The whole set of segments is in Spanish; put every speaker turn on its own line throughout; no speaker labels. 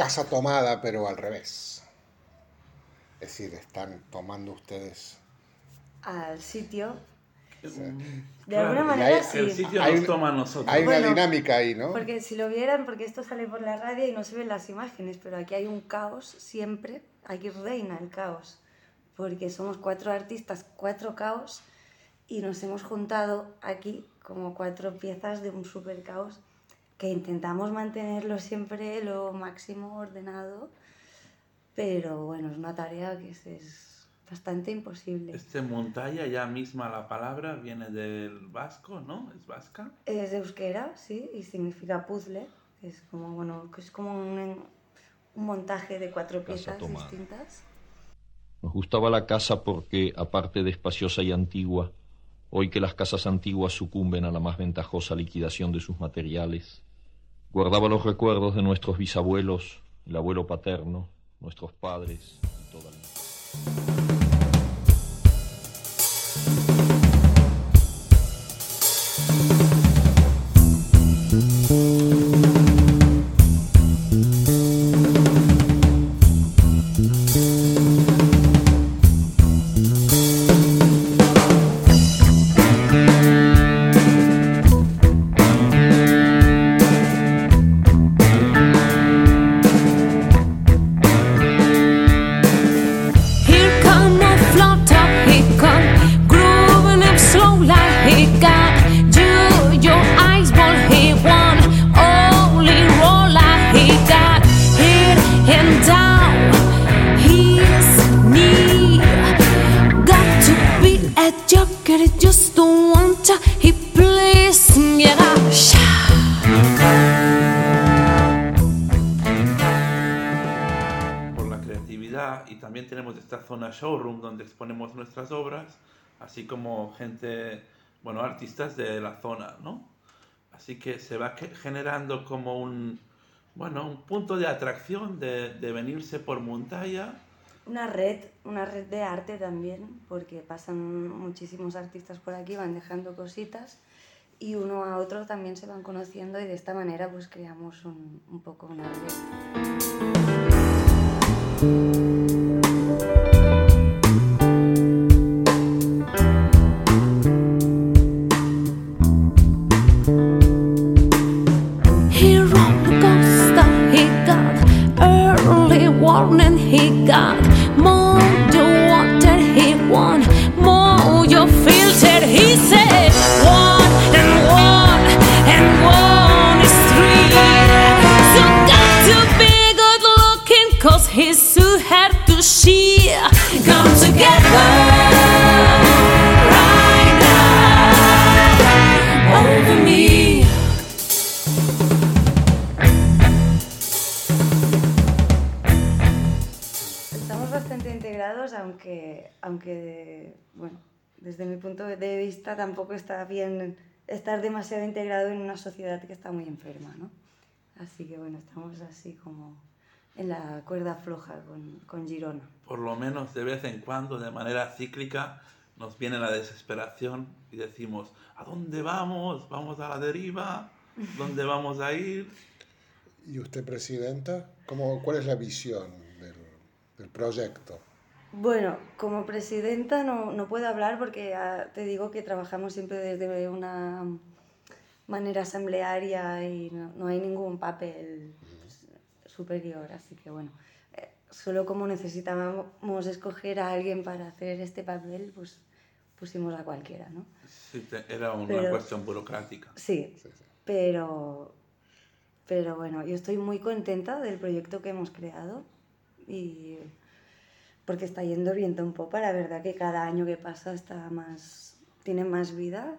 casa tomada, pero al revés. Es decir, están tomando ustedes
al sitio.
Mm,
De
claro,
alguna manera
hay-
sí.
El sitio
Hay
nos toma a nosotros.
Hay una
Bueno,
dinámica ahí, ¿no?
Porque si lo vieran, porque esto sale por la radio y no se ven las imágenes, pero aquí hay un caos siempre, aquí reina el caos, porque somos cuatro artistas, cuatro caos, y nos hemos juntado aquí como cuatro piezas de un super caos que intentamos mantenerlo siempre lo máximo ordenado, pero bueno, es una tarea que es, es bastante imposible.
Este montalla ya misma la palabra viene del vasco, ¿no? ¿Es vasca?
Es de euskera, sí, y significa puzzle, es como, bueno, que es como un, un montaje de cuatro piezas distintas.
Nos gustaba la casa porque, aparte de espaciosa y antigua, hoy que las casas antiguas sucumben a la más ventajosa liquidación de sus materiales, guardaba los recuerdos de nuestros bisabuelos, el abuelo paterno, nuestros padres y toda la...
tenemos esta zona showroom donde exponemos nuestras obras, así como gente, bueno, artistas de la zona, ¿no? Así que se va generando como un, bueno, un punto de atracción de, de venirse por Montalla.
Una red, una red de arte también, porque pasan muchísimos artistas por aquí, van dejando cositas y uno a otro también se van conociendo y de esta manera pues creamos un, un poco una red.
Your filter. He said one and one and one is three. So got to be good looking, cause his suit had to she come together right now over me.
Estamos bastante integrados, aunque, aunque bueno, desde mi punto de vista tampoco está bien estar demasiado integrado en una sociedad que está muy enferma, ¿no? Así que bueno, estamos así como en la cuerda floja con, con Girona.
Por lo menos de vez en cuando, de manera cíclica, nos viene la desesperación y decimos, ¿a dónde vamos? ¿Vamos a la deriva? ¿Dónde vamos a ir?
¿Y usted, Presidenta? ¿Cómo, ¿Cuál es la visión del, del proyecto?
Bueno, como presidenta no, no puedo hablar porque ah, te digo que trabajamos siempre desde una manera asamblearia y no, no hay ningún papel superior, así que bueno, eh, solo como necesitábamos escoger a alguien para hacer este papel, pues pusimos a cualquiera, ¿no?
Sí, era una
Pero-
cuestión burocrática.
Sí,
Sí, sí.
pero, pero bueno, yo estoy muy contenta del proyecto que hemos creado y porque está yendo viento en popa, la verdad que cada año que pasa está más, tiene más vida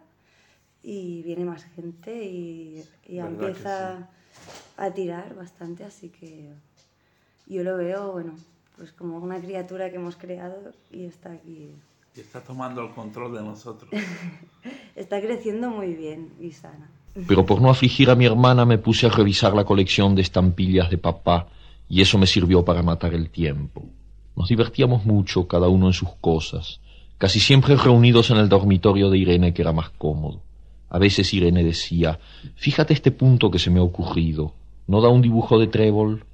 y viene más gente y, y empieza a tirar bastante, así que yo lo veo, bueno, pues como una criatura que hemos creado y está aquí,
Y está tomando el control de nosotros.
está creciendo muy bien y sana.
Pero por no afligir a mi hermana me puse a revisar la colección de estampillas de papá y eso me sirvió para matar el tiempo. Nos divertíamos mucho, cada uno en sus cosas, casi siempre reunidos en el dormitorio de Irene, que era más cómodo. A veces Irene decía, fíjate este punto que se me ha ocurrido, ¿no da un dibujo de trébol?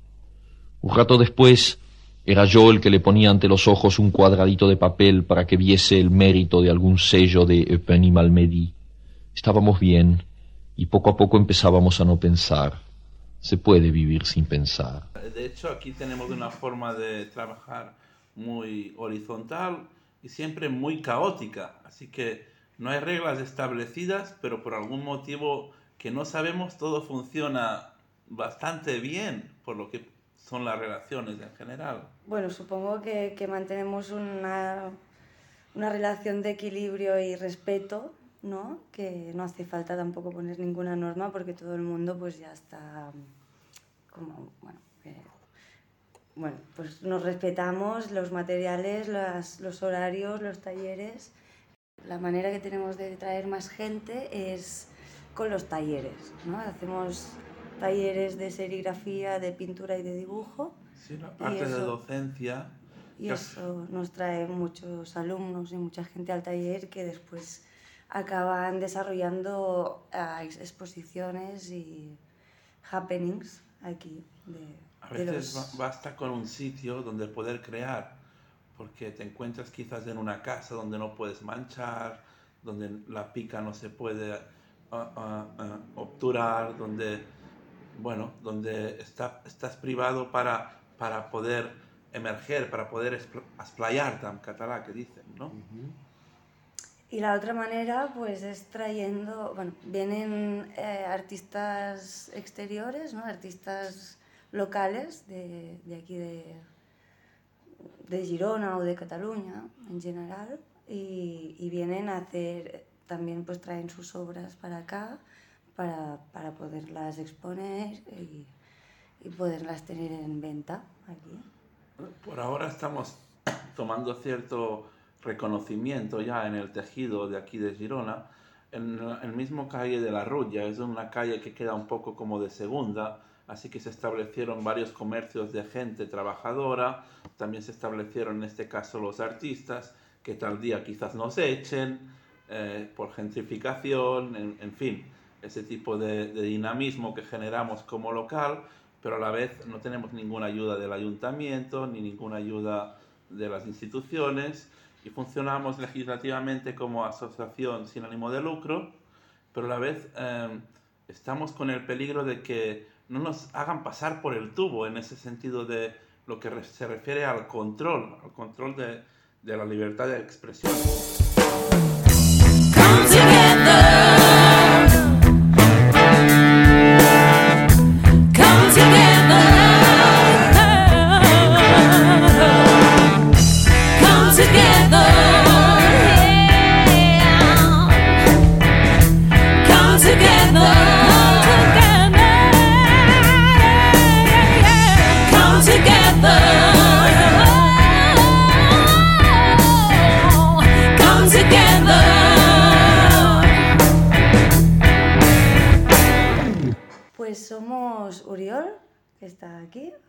Un rato después era yo el que le ponía ante los ojos un cuadradito de papel para que viese el mérito de algún sello de Eupen Malmedy. Estábamos bien y poco a poco empezábamos a no pensar. Se puede vivir sin pensar.
De hecho, aquí tenemos una forma de trabajar muy horizontal y siempre muy caótica. Así que no hay reglas establecidas, pero por algún motivo que no sabemos, todo funciona bastante bien, por lo que son las relaciones en general.
Bueno, supongo que, que mantenemos una, una relación de equilibrio y respeto, ¿no? Que no hace falta tampoco poner ninguna norma porque todo el mundo pues ya está como, bueno, eh, bueno, pues nos respetamos los materiales, las- los horarios, los talleres. La manera que tenemos de traer más gente es con los talleres, ¿no? Hacemos talleres de serigrafía, de pintura y de dibujo
Sí, la parte de
eso-
docencia.
y eso nos trae muchos alumnos y mucha gente al taller que después acaban desarrollando ex- exposiciones y happenings aquí de,
A
de
veces
los-
ba- basta con un sitio donde poder crear, porque te encuentras quizás en una casa donde no puedes manchar, donde la pica no se puede ah, ah, obturar, donde, bueno, donde está, estás privado para, para poder emerger, para poder espl- esplayarte en catalán, que dicen, ¿no?
Y la otra manera, pues, es trayendo, bueno, vienen eh, artistas exteriores, ¿no? Artistas locales de, de aquí de, de Girona o de Cataluña en general y, y vienen a hacer, también pues traen sus obras para acá para, para poderlas exponer y, y poderlas tener en venta aquí.
Por ahora estamos tomando cierto reconocimiento ya en el tejido de aquí de Girona. En el mismo calle de la Rulla es una calle que queda un poco como de segunda, así que se establecieron varios comercios de gente trabajadora, también se establecieron en este caso los artistas, que tal día quizás nos echen eh, por gentrificación, en, fin, ese tipo de dinamismo que generamos como local, pero a la vez no tenemos ninguna ayuda del ayuntamiento ni ninguna ayuda de las instituciones y funcionamos legislativamente como asociación sin ánimo de lucro, pero a la vez eh, estamos con el peligro de que no nos hagan pasar por el tubo en ese sentido de lo que se refiere al control, al control de, de la libertad de expresión.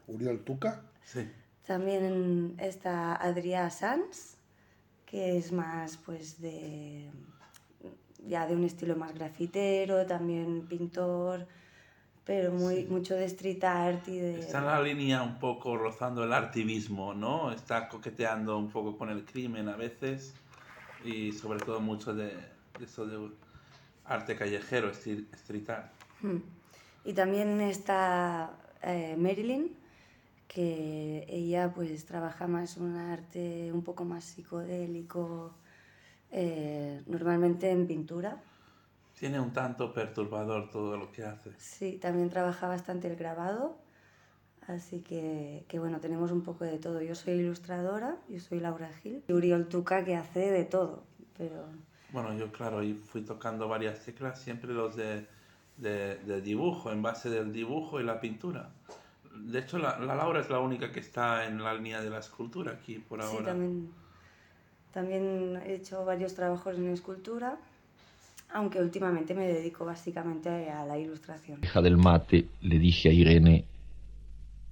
Uriol
Tuca.
Sí.
También está Adrià Sanz, que es más pues de ya de un estilo más grafitero, también pintor, pero muy mucho de street art y de
Está en la línea un poco rozando el artivismo, ¿no? Está coqueteando un poco con el crimen a veces y sobre todo mucho de, de eso de arte callejero, street, street art.
Hmm. Y también está eh, Marilyn, que ella pues trabaja más un arte un poco más psicodélico, eh, normalmente en pintura.
Tiene un tanto perturbador todo lo que hace.
Sí, también trabaja bastante el grabado, así que, que bueno, tenemos un poco de todo. Yo soy ilustradora, yo soy Laura Gil, y Uriol Tuca que hace de todo, pero
Bueno, yo claro, y fui tocando varias teclas, siempre los de, de, de dibujo, en base del dibujo y la pintura. De hecho, la, la Laura es la única que está en la línea de la escultura aquí por
sí,
ahora.
también, también he hecho varios trabajos en escultura, aunque últimamente me dedico básicamente a la ilustración.
Hija del mate, le dije a Irene,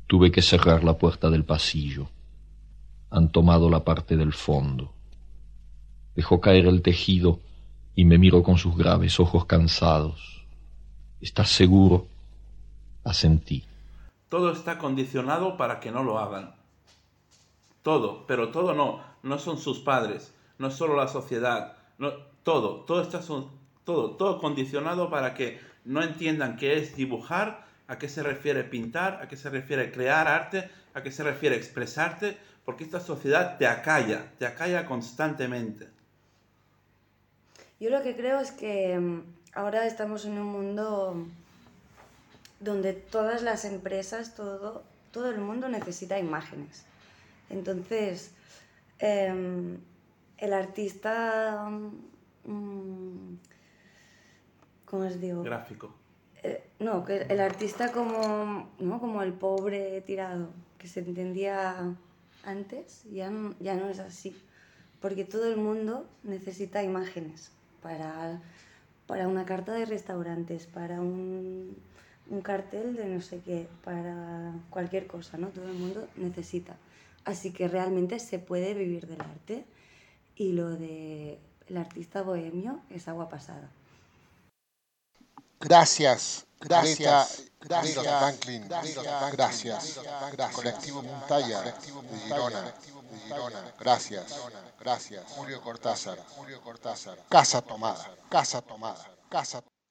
tuve que cerrar la puerta del pasillo. Han tomado la parte del fondo. Dejó caer el tejido y me miró con sus graves ojos cansados. ¿Estás seguro? Asentí.
Todo está condicionado para que no lo hagan. Todo, pero todo no, no son sus padres, no solo la sociedad, no, todo, todo está todo, todo condicionado para que no entiendan qué es dibujar, a qué se refiere pintar, a qué se refiere crear arte, a qué se refiere expresarte, porque esta sociedad te acalla, te acalla constantemente.
Yo lo que creo es que mm, ahora estamos en un mundo donde todas las empresas, todo, todo el mundo necesita imágenes. Entonces, em, el artista, mm, ¿cómo os digo?
Gráfico.
Eh, no, que el artista como, ¿no? como el pobre tirado, que se entendía antes, ya no, ya no es así. Porque todo el mundo necesita imágenes para, para una carta de restaurantes, para un, un cartel de no sé qué, para cualquier cosa, ¿no? Todo el mundo necesita. Así que realmente se puede vivir del arte y lo de el artista bohemio es agua pasada.
Gracias, gracias, gracias, Franklin, gracias, gracias, Colectivo Montalla, de Girona, de Girona, gracias, gracias, Julio Cortázar, Julio Cortázar, Casa Tomada, Casa Tomada, Casa